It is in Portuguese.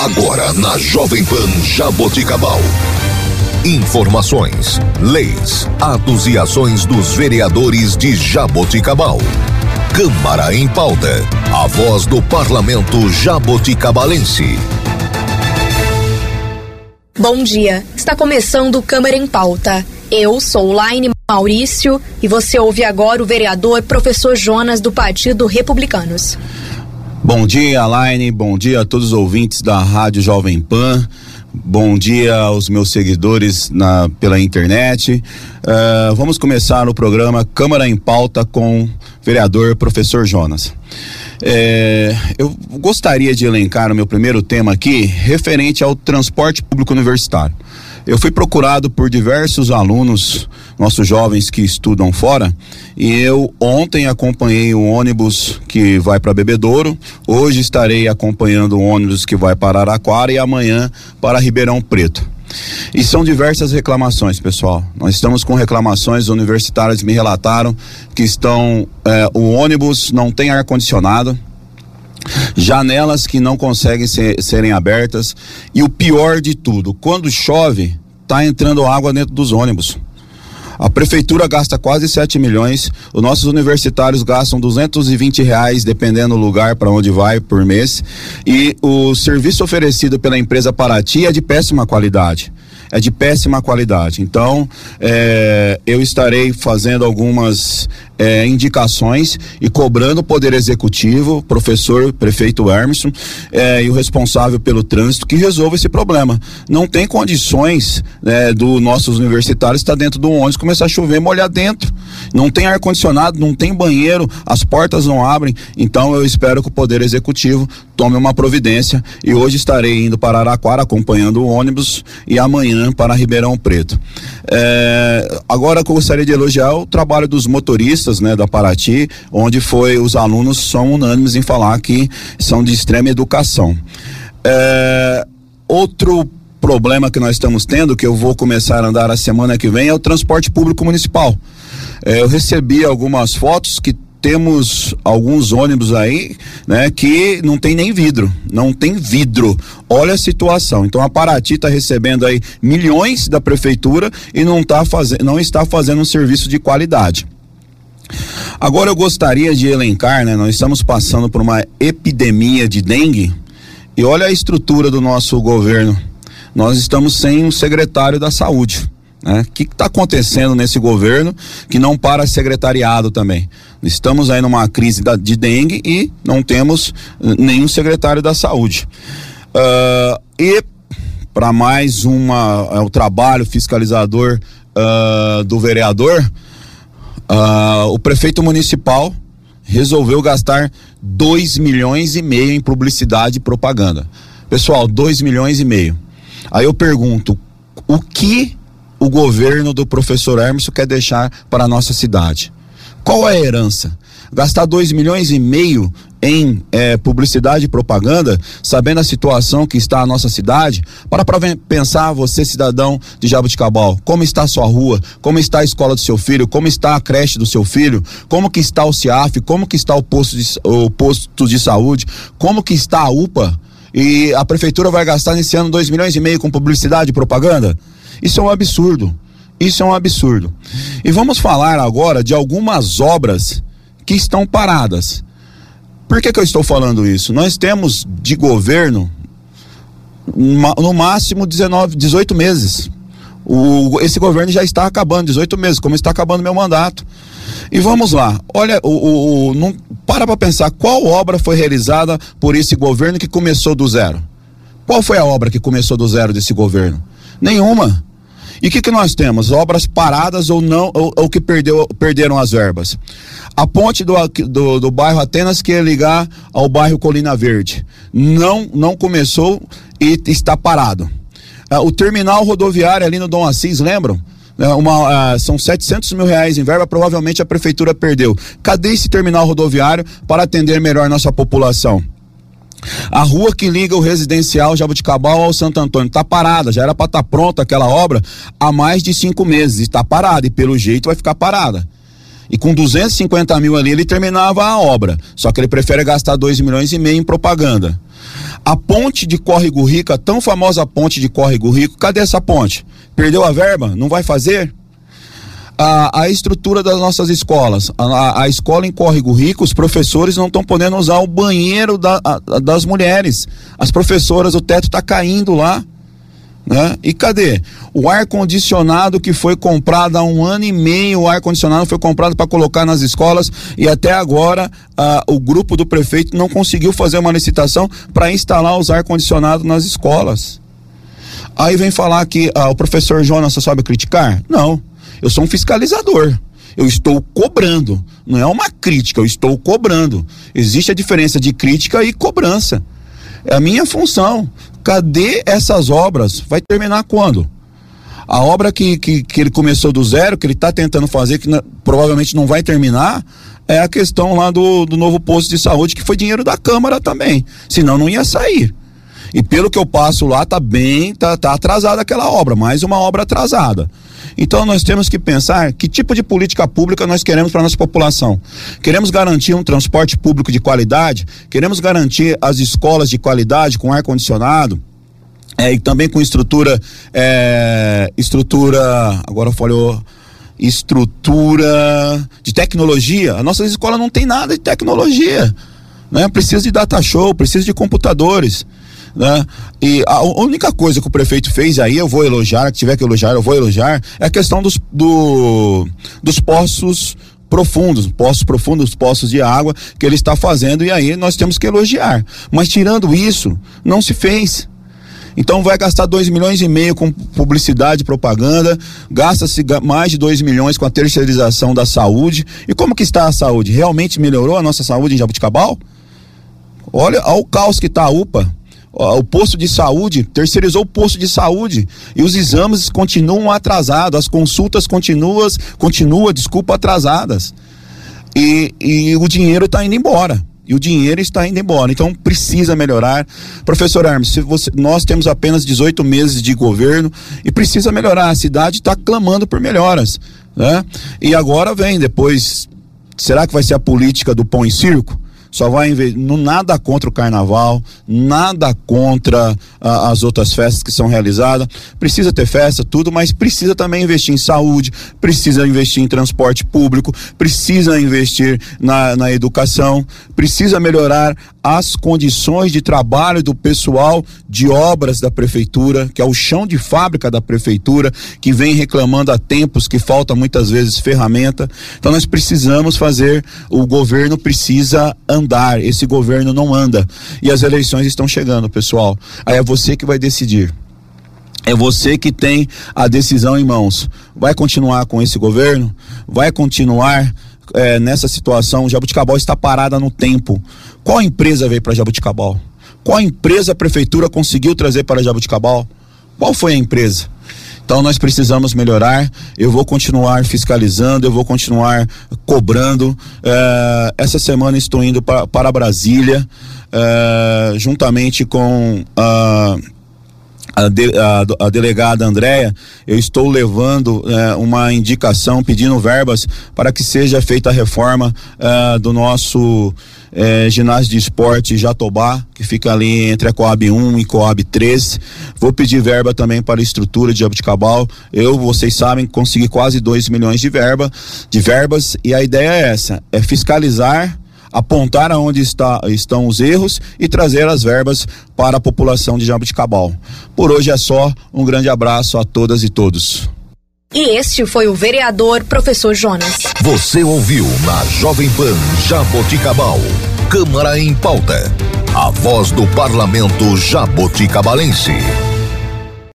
Agora na Jovem Pan Jaboticabal. Informações, leis, atos e ações dos vereadores de Jaboticabal. Câmara em pauta. A voz do parlamento jaboticabalense. Bom dia. Está começando Câmara em pauta. Eu sou Laine Maurício e você ouve agora o vereador professor Jonas do Partido Republicanos. Bom dia, Laine. Bom dia a todos os ouvintes da Rádio Jovem Pan. Bom dia aos meus seguidores na, pela internet. Uh, vamos começar o programa Câmara em Pauta com o vereador professor Jonas. É, eu gostaria de elencar o meu primeiro tema aqui referente ao transporte público universitário. Eu fui procurado por diversos alunos, nossos jovens que estudam fora, e eu ontem acompanhei o ônibus que vai para Bebedouro, hoje estarei acompanhando o ônibus que vai para Araquara e amanhã para Ribeirão Preto. E são diversas reclamações, pessoal. Nós estamos com reclamações universitárias me relataram que estão eh, o ônibus não tem ar condicionado, janelas que não conseguem ser, serem abertas e o pior de tudo, quando chove, tá entrando água dentro dos ônibus. A prefeitura gasta quase 7 milhões, os nossos universitários gastam 220 reais, dependendo do lugar para onde vai por mês, e o serviço oferecido pela empresa Paraty é de péssima qualidade é de péssima qualidade. Então, é, eu estarei fazendo algumas é, indicações e cobrando o Poder Executivo, professor, prefeito Hermeson é, e o responsável pelo trânsito que resolva esse problema. Não tem condições né, do nossos universitários estar dentro do ônibus, começar a chover, molhar dentro. Não tem ar-condicionado, não tem banheiro, as portas não abrem. Então eu espero que o Poder Executivo tome uma providência e hoje estarei indo para Araquara acompanhando o ônibus e amanhã para Ribeirão Preto. É, agora eu gostaria de elogiar o trabalho dos motoristas né, da Paraty, onde foi os alunos são unânimes em falar que são de extrema educação. É, outro problema que nós estamos tendo, que eu vou começar a andar a semana que vem, é o transporte público municipal. É, eu recebi algumas fotos que temos alguns ônibus aí, né, que não tem nem vidro, não tem vidro. Olha a situação. Então a Paraty está recebendo aí milhões da prefeitura e não tá fazendo, não está fazendo um serviço de qualidade. Agora eu gostaria de elencar, né? Nós estamos passando por uma epidemia de dengue e olha a estrutura do nosso governo. Nós estamos sem um secretário da saúde. Né? O que está acontecendo nesse governo que não para secretariado também? Estamos aí numa crise da, de dengue e não temos uh, nenhum secretário da saúde. Uh, e para mais uma é o trabalho fiscalizador uh, do vereador, Uh, o prefeito municipal resolveu gastar 2 milhões e meio em publicidade e propaganda. Pessoal, 2 milhões e meio. Aí eu pergunto, o que o governo do professor Hermes quer deixar para a nossa cidade? Qual é a herança? Gastar 2 milhões e meio em é, publicidade e propaganda, sabendo a situação que está a nossa cidade, para para pensar você cidadão de Jabuticabal, como está a sua rua, como está a escola do seu filho, como está a creche do seu filho, como que está o CIAF, como que está o posto de, o posto de saúde, como que está a UPA e a prefeitura vai gastar nesse ano dois milhões e meio com publicidade e propaganda? Isso é um absurdo. Isso é um absurdo. E vamos falar agora de algumas obras que estão paradas por que, que eu estou falando isso? Nós temos de governo no máximo 19, 18 meses. O, esse governo já está acabando, 18 meses, como está acabando meu mandato. E vamos lá, olha, o, o, o não, para para pensar qual obra foi realizada por esse governo que começou do zero. Qual foi a obra que começou do zero desse governo? Nenhuma. E o que, que nós temos? Obras paradas ou não, ou, ou que perdeu, perderam as verbas. A ponte do, do, do, bairro Atenas que ia ligar ao bairro Colina Verde. Não, não começou e está parado. Ah, o terminal rodoviário ali no Dom Assis, lembram? É, uma, uh, são 700 mil reais em verba, provavelmente a prefeitura perdeu. Cadê esse terminal rodoviário para atender melhor nossa população? A rua que liga o residencial Jabuticabal ao Santo Antônio está parada, já era para estar tá pronta aquela obra há mais de cinco meses, está parada e pelo jeito vai ficar parada. E com 250 mil ali ele terminava a obra, só que ele prefere gastar 2 milhões e meio em propaganda. A ponte de Córrego Rico, a tão famosa ponte de Córrego Rico, cadê essa ponte? Perdeu a verba? Não vai fazer? A, a estrutura das nossas escolas. A, a, escola em Córrego Rico, os professores não estão podendo usar o banheiro da, a, das mulheres. As professoras, o teto está caindo lá. Né? E cadê? O ar-condicionado que foi comprado há um ano e meio, o ar-condicionado foi comprado para colocar nas escolas e até agora ah, o grupo do prefeito não conseguiu fazer uma licitação para instalar os ar-condicionados nas escolas. Aí vem falar que ah, o professor Jonas só sabe criticar? Não, eu sou um fiscalizador. Eu estou cobrando, não é uma crítica, eu estou cobrando. Existe a diferença de crítica e cobrança. É a minha função. Cadê essas obras? Vai terminar quando? A obra que, que, que ele começou do zero, que ele está tentando fazer, que provavelmente não vai terminar, é a questão lá do, do novo posto de saúde, que foi dinheiro da Câmara também. Senão não ia sair. E pelo que eu passo lá, tá bem, tá, tá atrasada aquela obra, mais uma obra atrasada. Então nós temos que pensar que tipo de política pública nós queremos para nossa população. Queremos garantir um transporte público de qualidade, queremos garantir as escolas de qualidade com ar condicionado. É, e também com estrutura, é, estrutura, agora falhou, estrutura de tecnologia. A nossa escola não tem nada de tecnologia, né? Precisa de data show, precisa de computadores né? E a única coisa que o prefeito fez aí, eu vou elogiar, que tiver que elogiar, eu vou elogiar, é a questão dos, do, dos poços profundos, poços profundos, poços de água que ele está fazendo e aí nós temos que elogiar. Mas tirando isso, não se fez. Então vai gastar 2 milhões e meio com publicidade, propaganda, gasta-se mais de 2 milhões com a terceirização da saúde. E como que está a saúde? Realmente melhorou a nossa saúde em Jabuticabal? Olha, olha o caos que está a UPA o posto de saúde, terceirizou o posto de saúde e os exames continuam atrasados, as consultas continuam, continua, desculpa, atrasadas. E, e o dinheiro está indo embora. E o dinheiro está indo embora. Então precisa melhorar. Professor Hermes, você, nós temos apenas 18 meses de governo e precisa melhorar. A cidade está clamando por melhoras. Né? E agora vem depois. Será que vai ser a política do pão e circo? Só vai investir, nada contra o carnaval, nada contra as outras festas que são realizadas. Precisa ter festa, tudo, mas precisa também investir em saúde, precisa investir em transporte público, precisa investir na, na educação, precisa melhorar as condições de trabalho do pessoal de obras da prefeitura, que é o chão de fábrica da prefeitura, que vem reclamando há tempos que falta muitas vezes ferramenta. Então nós precisamos fazer, o governo precisa andar, esse governo não anda. E as eleições estão chegando, pessoal. Aí é você que vai decidir. É você que tem a decisão em mãos. Vai continuar com esse governo? Vai continuar é, nessa situação, Jabuticabal está parada no tempo. Qual empresa veio para Jabuticabal? Qual empresa a prefeitura conseguiu trazer para Jabuticabal? Qual foi a empresa? Então nós precisamos melhorar. Eu vou continuar fiscalizando, eu vou continuar cobrando. É, essa semana estou indo para, para Brasília, é, juntamente com a a, de, a, a, delegada Andréia, eu estou levando é, uma indicação pedindo verbas para que seja feita a reforma é, do nosso é, ginásio de esporte Jatobá, que fica ali entre a Coab 1 e Coab 3. Vou pedir verba também para a estrutura de Abuticabal. Eu, vocês sabem, consegui quase 2 milhões de verba, de verbas, e a ideia é essa: é fiscalizar apontar aonde está, estão os erros e trazer as verbas para a população de Jabuticabal. Por hoje é só, um grande abraço a todas e todos. E este foi o vereador professor Jonas. Você ouviu na Jovem Pan Jaboticabal, Câmara em Pauta, a voz do parlamento jaboticabalense.